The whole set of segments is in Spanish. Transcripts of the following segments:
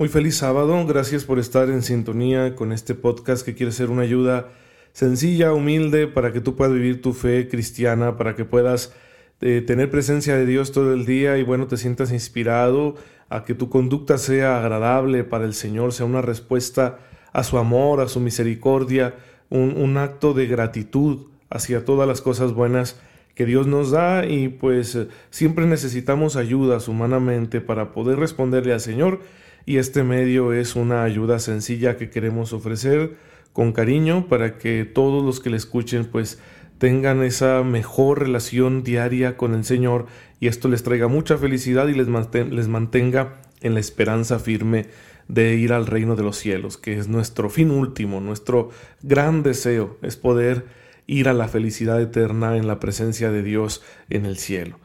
Muy feliz sábado, gracias por estar en sintonía con este podcast que quiere ser una ayuda sencilla, humilde, para que tú puedas vivir tu fe cristiana, para que puedas eh, tener presencia de Dios todo el día y bueno, te sientas inspirado a que tu conducta sea agradable para el Señor, sea una respuesta a su amor, a su misericordia, un, un acto de gratitud hacia todas las cosas buenas que Dios nos da. Y pues siempre necesitamos ayudas humanamente para poder responderle al Señor y este medio es una ayuda sencilla que queremos ofrecer con cariño para que todos los que le escuchen pues tengan esa mejor relación diaria con el Señor y esto les traiga mucha felicidad y les, les mantenga en la esperanza firme de ir al reino de los cielos, que es nuestro fin último, nuestro gran deseo es poder ir a la felicidad eterna en la presencia de Dios en el cielo.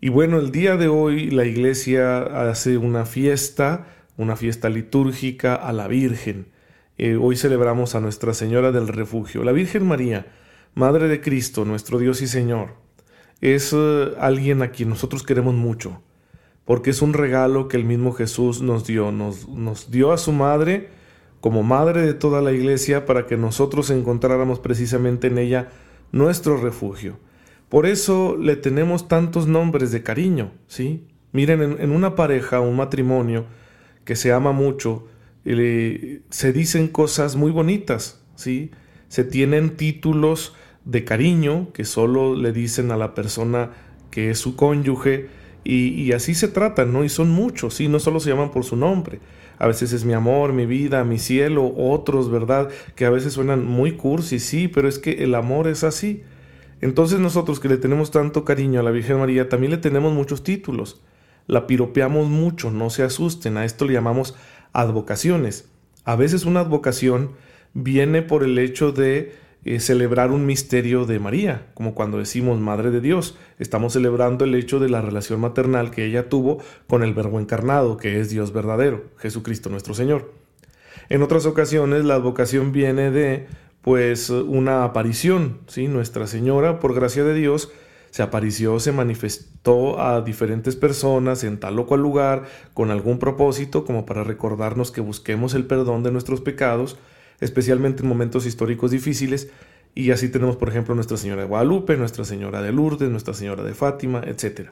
Y bueno, el día de hoy la iglesia hace una fiesta una fiesta litúrgica a la Virgen. Eh, hoy celebramos a Nuestra Señora del Refugio. La Virgen María, Madre de Cristo, nuestro Dios y Señor, es eh, alguien a quien nosotros queremos mucho, porque es un regalo que el mismo Jesús nos dio. Nos, dio a su Madre como Madre de toda la Iglesia para que nosotros encontráramos precisamente en ella nuestro refugio. Por eso le tenemos tantos nombres de cariño, ¿sí? Miren, en una pareja, un matrimonio, que se ama mucho, se dicen cosas muy bonitas, ¿sí? Se tienen títulos de cariño que solo le dicen a la persona que es su cónyuge y, así se tratan, ¿no? Y son muchos, ¿sí? No solo se llaman por su nombre. A veces es mi amor, mi vida, mi cielo, otros, ¿verdad? Que a veces suenan muy cursi, sí, pero es que el amor es así. Entonces nosotros que le tenemos tanto cariño a la Virgen María, también le tenemos muchos títulos la piropeamos mucho, no se asusten, a esto le llamamos advocaciones. A veces una advocación viene por el hecho de eh, celebrar un misterio de María, como cuando decimos Madre de Dios, estamos celebrando el hecho de la relación maternal que ella tuvo con el Verbo encarnado, que es Dios verdadero, Jesucristo nuestro Señor. En otras ocasiones la advocación viene de pues una aparición, ¿sí? Nuestra Señora, por gracia de Dios, se apareció, se manifestó a diferentes personas en tal o cual lugar con algún propósito como para recordarnos que busquemos el perdón de nuestros pecados, especialmente en momentos históricos difíciles, y así tenemos por ejemplo Nuestra Señora de Guadalupe, Nuestra Señora de Lourdes, Nuestra Señora de Fátima, etc.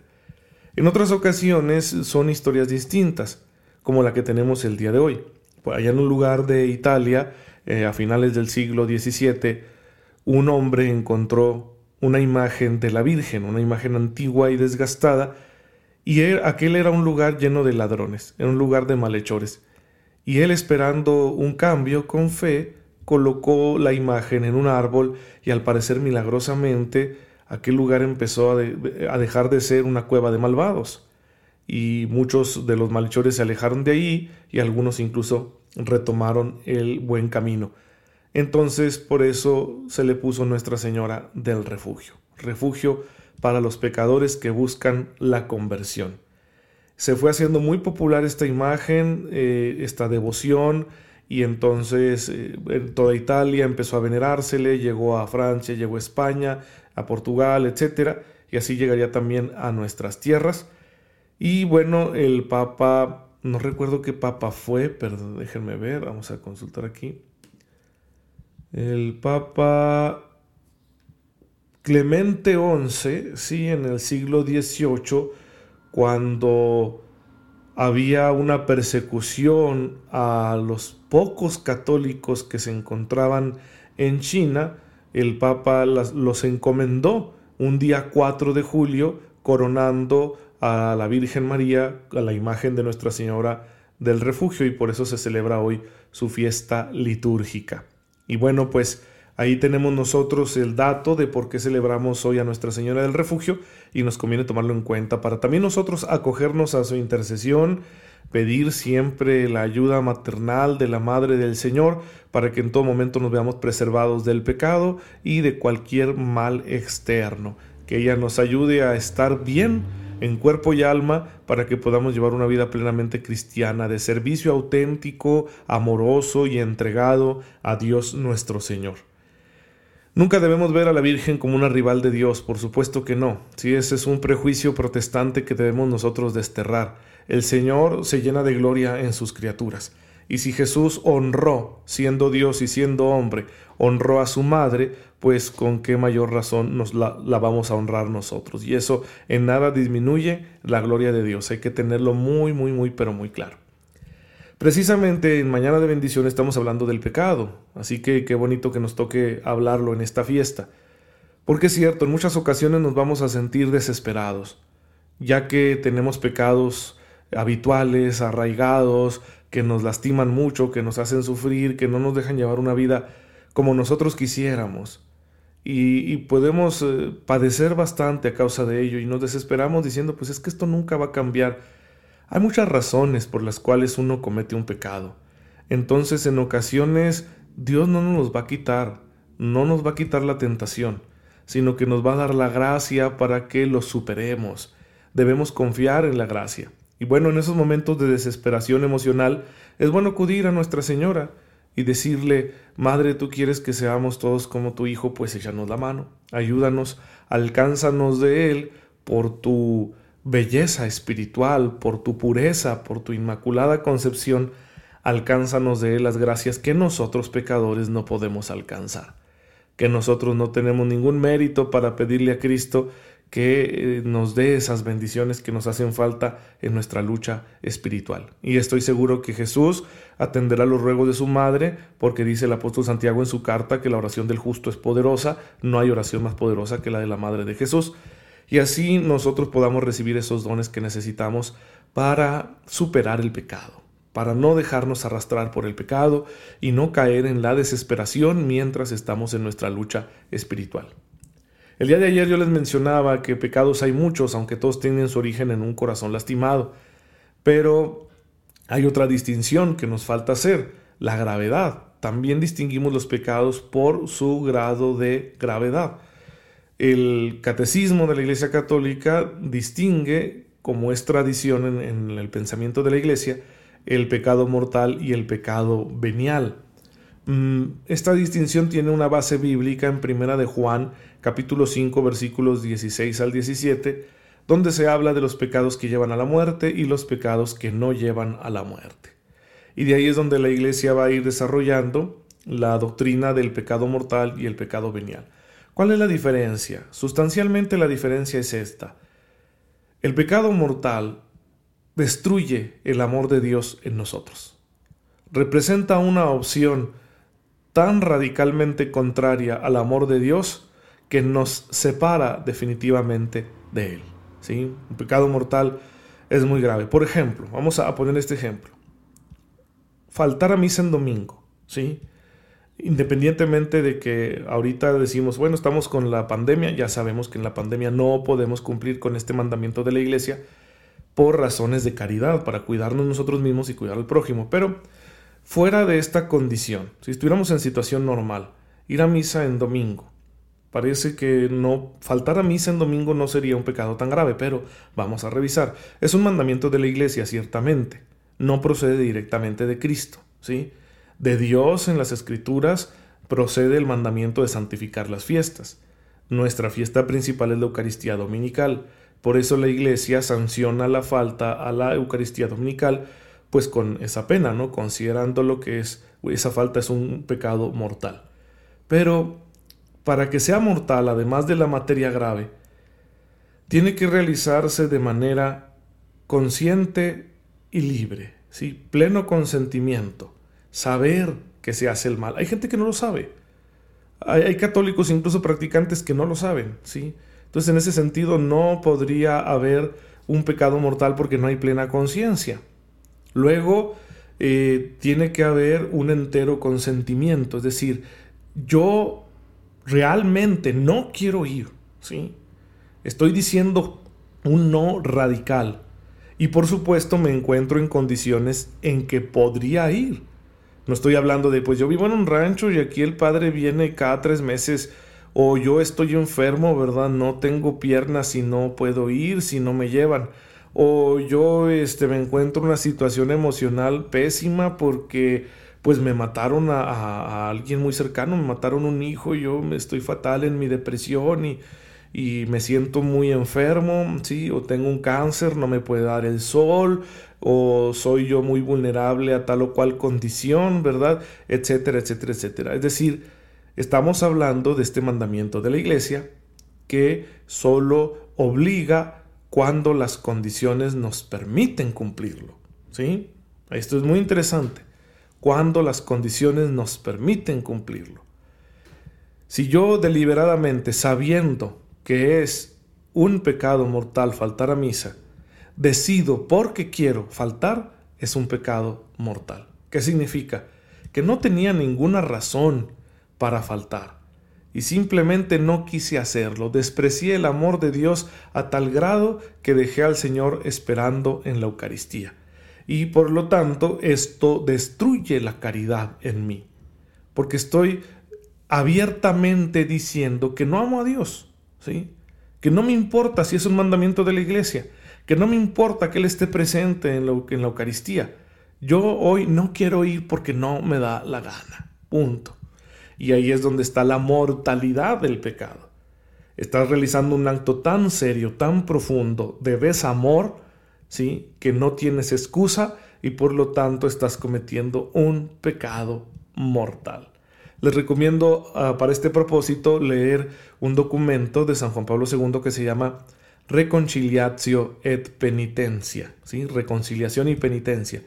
En otras ocasiones son historias distintas, como la que tenemos el día de hoy. Allá en un lugar de Italia, eh, a finales del siglo XVII, un hombre encontró una imagen de la Virgen, una imagen antigua y desgastada, y aquel era un lugar lleno de ladrones, era un lugar de malhechores. Y él esperando un cambio con fe, colocó la imagen en un árbol y al parecer milagrosamente aquel lugar empezó a, a dejar de ser una cueva de malvados. Y muchos de los malhechores se alejaron de ahí y algunos incluso retomaron el buen camino. Entonces por eso se le puso Nuestra Señora del Refugio, refugio para los pecadores que buscan la conversión. Se fue haciendo muy popular esta imagen, eh, esta devoción, y entonces eh, en toda Italia empezó a venerársele, llegó a Francia, llegó a España, a Portugal, etc. Y así llegaría también a nuestras tierras. Y bueno, el Papa, no recuerdo qué Papa fue, pero déjenme ver, vamos a consultar aquí. El Papa Clemente XI, sí, en el siglo XVIII, cuando había una persecución a los pocos católicos que se encontraban en China, el Papa los encomendó un día 4 de julio, coronando a la Virgen María, a la imagen de Nuestra Señora del Refugio, y por eso se celebra hoy su fiesta litúrgica. Y bueno, pues Ahí tenemos nosotros el dato de por qué celebramos hoy a Nuestra Señora del Refugio y nos conviene tomarlo en cuenta para también nosotros acogernos a su intercesión, pedir siempre la ayuda maternal de la Madre del Señor para que en todo momento nos veamos preservados del pecado y de cualquier mal externo. Que ella nos ayude a estar bien en cuerpo y alma para que podamos llevar una vida plenamente cristiana, de servicio auténtico, amoroso y entregado a Dios nuestro Señor. Nunca debemos ver a la Virgen como una rival de Dios, por supuesto que no. Si ese es un prejuicio protestante que debemos nosotros desterrar. El Señor se llena de gloria en sus criaturas. Y si Jesús honró, siendo Dios y siendo hombre, honró a su madre, pues con qué mayor razón nos la, la, vamos a honrar nosotros. Y eso en nada disminuye la gloria de Dios. Hay que tenerlo muy, muy, muy, pero muy claro. Precisamente en Mañana de Bendición estamos hablando del pecado, así que qué bonito que nos toque hablarlo en esta fiesta. Porque es cierto, en muchas ocasiones nos vamos a sentir desesperados, ya que tenemos pecados habituales, arraigados, que nos lastiman mucho, que nos hacen sufrir, que no nos dejan llevar una vida como nosotros quisiéramos. Y, podemos eh, padecer bastante a causa de ello y nos desesperamos diciendo, pues es que esto nunca va a cambiar hay muchas razones por las cuales uno comete un pecado. Entonces en ocasiones Dios no nos va a quitar, no nos va a quitar la tentación, sino que nos va a dar la gracia para que lo superemos. Debemos confiar en la gracia. Y bueno, en esos momentos de desesperación emocional, es bueno acudir a Nuestra Señora y decirle, Madre, tú quieres que seamos todos como tu Hijo, pues échanos la mano, ayúdanos, alcánzanos de Él por tu belleza espiritual, por tu pureza, por tu inmaculada concepción, alcánzanos de Él las gracias que nosotros pecadores no podemos alcanzar, que nosotros no tenemos ningún mérito para pedirle a Cristo que eh, nos dé esas bendiciones que nos hacen falta en nuestra lucha espiritual. Y estoy seguro que Jesús atenderá los ruegos de su madre, porque dice el apóstol Santiago en su carta que la oración del justo es poderosa, no hay oración más poderosa que la de la madre de Jesús y así nosotros podamos recibir esos dones que necesitamos para superar el pecado, para no dejarnos arrastrar por el pecado y no caer en la desesperación mientras estamos en nuestra lucha espiritual. El día de ayer yo les mencionaba que pecados hay muchos, aunque todos tienen su origen en un corazón lastimado, pero hay otra distinción que nos falta hacer, la gravedad. También distinguimos los pecados por su grado de gravedad. El catecismo de la Iglesia Católica distingue, como es tradición en, el pensamiento de la Iglesia, el pecado mortal y el pecado venial. Mm, esta distinción tiene una base bíblica en Primera de Juan, capítulo 5, versículos 16 al 17, donde se habla de los pecados que llevan a la muerte y los pecados que no llevan a la muerte. Y de ahí es donde la Iglesia va a ir desarrollando la doctrina del pecado mortal y el pecado venial. ¿Cuál es la diferencia? Sustancialmente la diferencia es esta. El pecado mortal destruye el amor de Dios en nosotros. Representa una opción tan radicalmente contraria al amor de Dios que nos separa definitivamente de Él. ¿sí? Un pecado mortal es muy grave. Por ejemplo, vamos a poner este ejemplo. Faltar a misa en domingo. ¿sí? Independientemente de que ahorita decimos, bueno, estamos con la pandemia, ya sabemos que en la pandemia no podemos cumplir con este mandamiento de la iglesia por razones de caridad, para cuidarnos nosotros mismos y cuidar al prójimo. Pero fuera de esta condición, si estuviéramos en situación normal, ir a misa en domingo, parece que no faltar a misa en domingo no sería un pecado tan grave, pero vamos a revisar. Es un mandamiento de la iglesia, ciertamente, no procede directamente de Cristo, ¿sí? De Dios en las Escrituras procede el mandamiento de santificar las fiestas. Nuestra fiesta principal es la Eucaristía Dominical. Por eso la Iglesia sanciona la falta a la Eucaristía Dominical, pues con esa pena, ¿no? Considerando lo que es, esa falta es un pecado mortal. Pero para que sea mortal, además de la materia grave, tiene que realizarse de manera consciente y libre, ¿sí? pleno consentimiento saber que se hace el mal. Hay gente que no lo sabe. Hay, católicos, incluso practicantes, que no lo saben, ¿sí? Entonces, en ese sentido, no podría haber un pecado mortal porque no hay plena conciencia. Luego, eh, tiene que haber un entero consentimiento, es decir, yo realmente no quiero ir, ¿sí? Estoy diciendo un no radical. Y por supuesto me encuentro en condiciones en que podría ir. No estoy hablando de, pues yo vivo en un rancho y aquí el padre viene cada tres meses. O yo estoy enfermo, ¿verdad? No tengo piernas y no puedo ir si no me llevan. O yo este, me encuentro en una situación emocional pésima porque pues me mataron a, alguien muy cercano, me mataron un hijo, yo estoy fatal en mi depresión y, y me siento muy enfermo, ¿sí? O tengo un cáncer, no me puede dar el sol, o soy yo muy vulnerable a tal o cual condición, ¿verdad? Etcétera, etcétera, etcétera. Es decir, estamos hablando de este mandamiento de la iglesia que solo obliga cuando las condiciones nos permiten cumplirlo, ¿sí? Esto es muy interesante, cuando las condiciones nos permiten cumplirlo. Si yo deliberadamente, sabiendo que es un pecado mortal faltar a misa, decido porque quiero faltar, es un pecado mortal. ¿Qué significa? Que no tenía ninguna razón para faltar y simplemente no quise hacerlo. Desprecié el amor de Dios a tal grado que dejé al Señor esperando en la Eucaristía. Y por lo tanto esto destruye la caridad en mí, porque estoy abiertamente diciendo que no amo a Dios ¿sí? Que no me importa si es un mandamiento de la iglesia, que no me importa que Él esté presente en la, en la Eucaristía. Yo hoy no quiero ir porque no me da la gana. Punto. Y ahí es donde está la mortalidad del pecado. Estás realizando un acto tan serio, tan profundo de desamor, que no tienes excusa y por lo tanto estás cometiendo un pecado mortal. Les recomiendo ah, para este propósito leer un documento de San Juan Pablo II que se llama Reconciliatio et Penitencia, ¿sí? reconciliación y penitencia.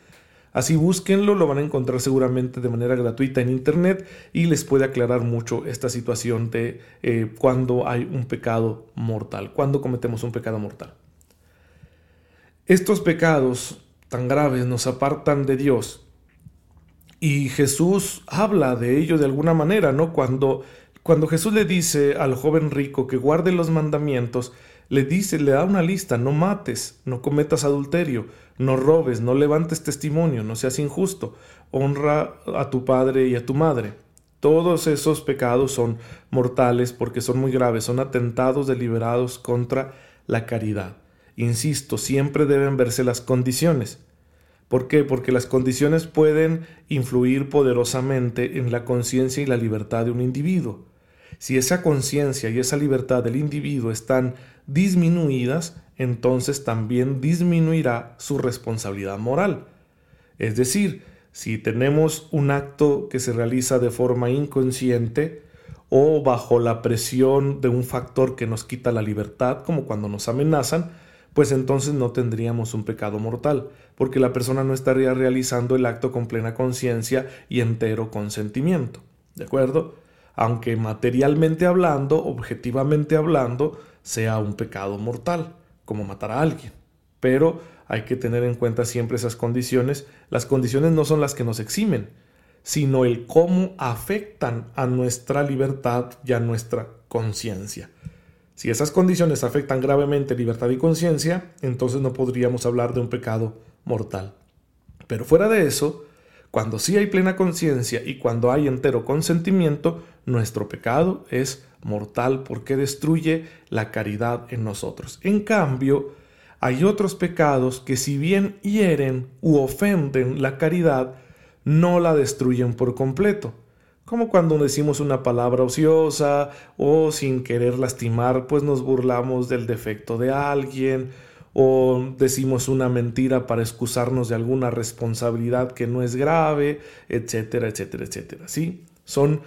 Así búsquenlo, lo van a encontrar seguramente de manera gratuita en internet y les puede aclarar mucho esta situación de eh, cuando hay un pecado mortal, cuando cometemos un pecado mortal. Estos pecados tan graves nos apartan de Dios y Jesús habla de ello de alguna manera, ¿no? Cuando, cuando Jesús le dice al joven rico que guarde los mandamientos, le dice, le da una lista, no mates, no cometas adulterio, no robes, no levantes testimonio, no seas injusto, honra a tu padre y a tu madre. Todos esos pecados son mortales porque son muy graves, son atentados deliberados contra la caridad. Insisto, siempre deben verse las condiciones. ¿Por qué? Porque las condiciones pueden influir poderosamente en la conciencia y la libertad de un individuo. Si esa conciencia y esa libertad del individuo están disminuidas, entonces también disminuirá su responsabilidad moral. Es decir, si tenemos un acto que se realiza de forma inconsciente o bajo la presión de un factor que nos quita la libertad, como cuando nos amenazan, pues entonces no tendríamos un pecado mortal, porque la persona no estaría realizando el acto con plena conciencia y entero consentimiento. ¿De acuerdo? Aunque materialmente hablando, objetivamente hablando, sea un pecado mortal, como matar a alguien. Pero hay que tener en cuenta siempre esas condiciones. Las condiciones no son las que nos eximen, sino el cómo afectan a nuestra libertad y a nuestra conciencia. Si esas condiciones afectan gravemente libertad y conciencia, entonces no podríamos hablar de un pecado mortal. Pero fuera de eso, cuando sí hay plena conciencia y cuando hay entero consentimiento, nuestro pecado es mortal porque destruye la caridad en nosotros. En cambio, hay otros pecados que si bien hieren u ofenden la caridad, no la destruyen por completo como cuando decimos una palabra ociosa o sin querer lastimar, pues nos burlamos del defecto de alguien o decimos una mentira para excusarnos de alguna responsabilidad que no es grave, etcétera, etcétera, etcétera. Sí, son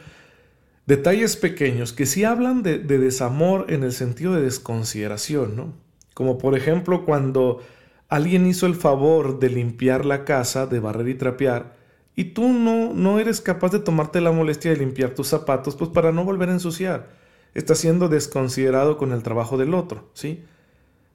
detalles pequeños que sí hablan de, de desamor en el sentido de desconsideración, ¿no? Como por ejemplo cuando alguien hizo el favor de limpiar la casa, de barrer y trapear, y tú no, no eres capaz de tomarte la molestia de limpiar tus zapatos, pues para no volver a ensuciar. Estás siendo desconsiderado con el trabajo del otro, ¿sí?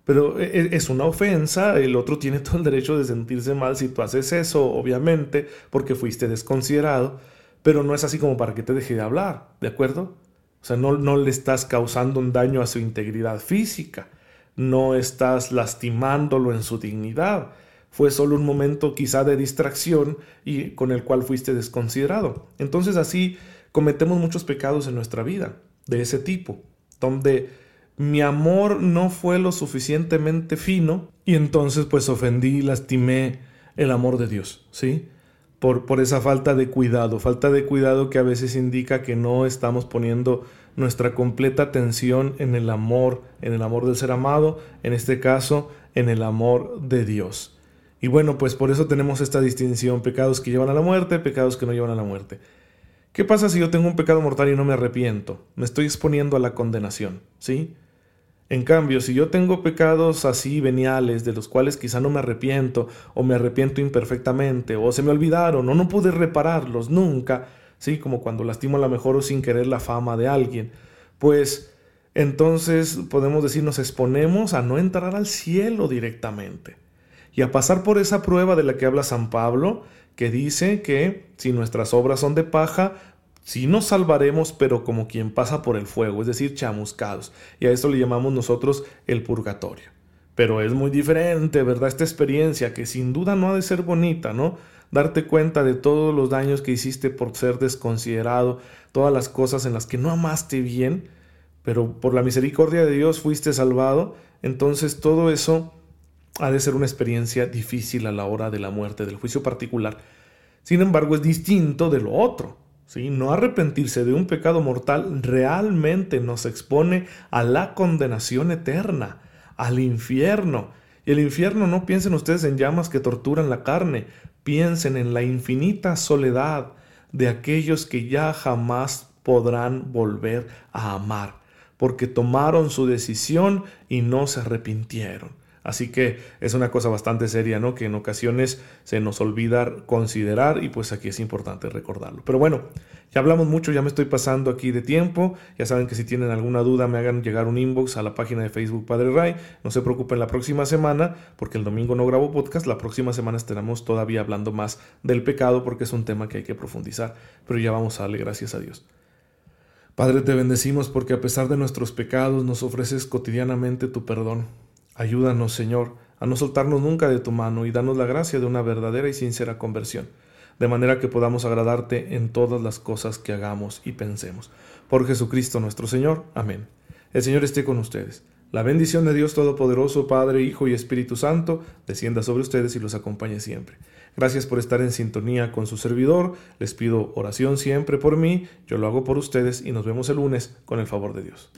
Pero e, e, es una ofensa, el otro tiene todo el derecho de sentirse mal si tú haces eso, obviamente, porque fuiste desconsiderado, pero no es así como para que te deje de hablar, ¿de acuerdo? O sea, no, no le estás causando un daño a su integridad física, no estás lastimándolo en su dignidad. Fue solo un momento quizá de distracción y con el cual fuiste desconsiderado. Entonces así cometemos muchos pecados en nuestra vida de ese tipo, donde mi amor no fue lo suficientemente fino y entonces pues ofendí lastimé el amor de Dios, ¿sí? Por, por esa falta de cuidado, falta de cuidado que a veces indica que no estamos poniendo nuestra completa atención en el amor, en el amor del ser amado, en este caso, en el amor de Dios. Y bueno, pues por eso tenemos esta distinción, pecados que llevan a la muerte, pecados que no llevan a la muerte. ¿Qué pasa si yo tengo un pecado mortal y no me arrepiento? Me estoy exponiendo a la condenación, ¿sí? En cambio, si yo tengo pecados así veniales, de los cuales quizá no me arrepiento, o me arrepiento imperfectamente, o se me olvidaron, o no pude repararlos nunca, ¿sí? Como cuando lastimo a la mejor o sin querer la fama de alguien, pues entonces podemos decir nos exponemos a no entrar al cielo directamente y a pasar por esa prueba de la que habla San Pablo, que dice que si nuestras obras son de paja, si nos salvaremos, pero como quien pasa por el fuego, es decir, chamuscados. Y a esto le llamamos nosotros el purgatorio. Pero es muy diferente, ¿verdad? Esta experiencia que sin duda no ha de ser bonita, ¿no? Darte cuenta de todos los daños que hiciste por ser desconsiderado, todas las cosas en las que no amaste bien, pero por la misericordia de Dios fuiste salvado. Entonces todo eso ha de ser una experiencia difícil a la hora de la muerte, del juicio particular. Sin embargo, es distinto de lo otro. ¿sí? No arrepentirse de un pecado mortal realmente nos expone a la condenación eterna, al infierno. Y el infierno no piensen ustedes en llamas que torturan la carne, piensen en la infinita soledad de aquellos que ya jamás podrán volver a amar, porque tomaron su decisión y no se arrepintieron. Así que es una cosa bastante seria, ¿no? Que en ocasiones se nos olvida considerar y pues aquí es importante recordarlo. Pero bueno, ya hablamos mucho, ya me estoy pasando aquí de tiempo. Ya saben que si tienen alguna duda me hagan llegar un inbox a la página de Facebook Padre Ray. No se preocupen la próxima semana porque el domingo no grabo podcast. La próxima semana estaremos todavía hablando más del pecado porque es un tema que hay que profundizar. Pero ya vamos a darle gracias a Dios. Padre, te bendecimos porque a pesar de nuestros pecados nos ofreces cotidianamente tu perdón. Ayúdanos, Señor, a no soltarnos nunca de tu mano y danos la gracia de una verdadera y sincera conversión, de manera que podamos agradarte en todas las cosas que hagamos y pensemos. Por Jesucristo nuestro Señor. Amén. El Señor esté con ustedes. La bendición de Dios Todopoderoso, Padre, Hijo y Espíritu Santo, descienda sobre ustedes y los acompañe siempre. Gracias por estar en sintonía con su servidor. Les pido oración siempre por mí, yo lo hago por ustedes y nos vemos el lunes con el favor de Dios.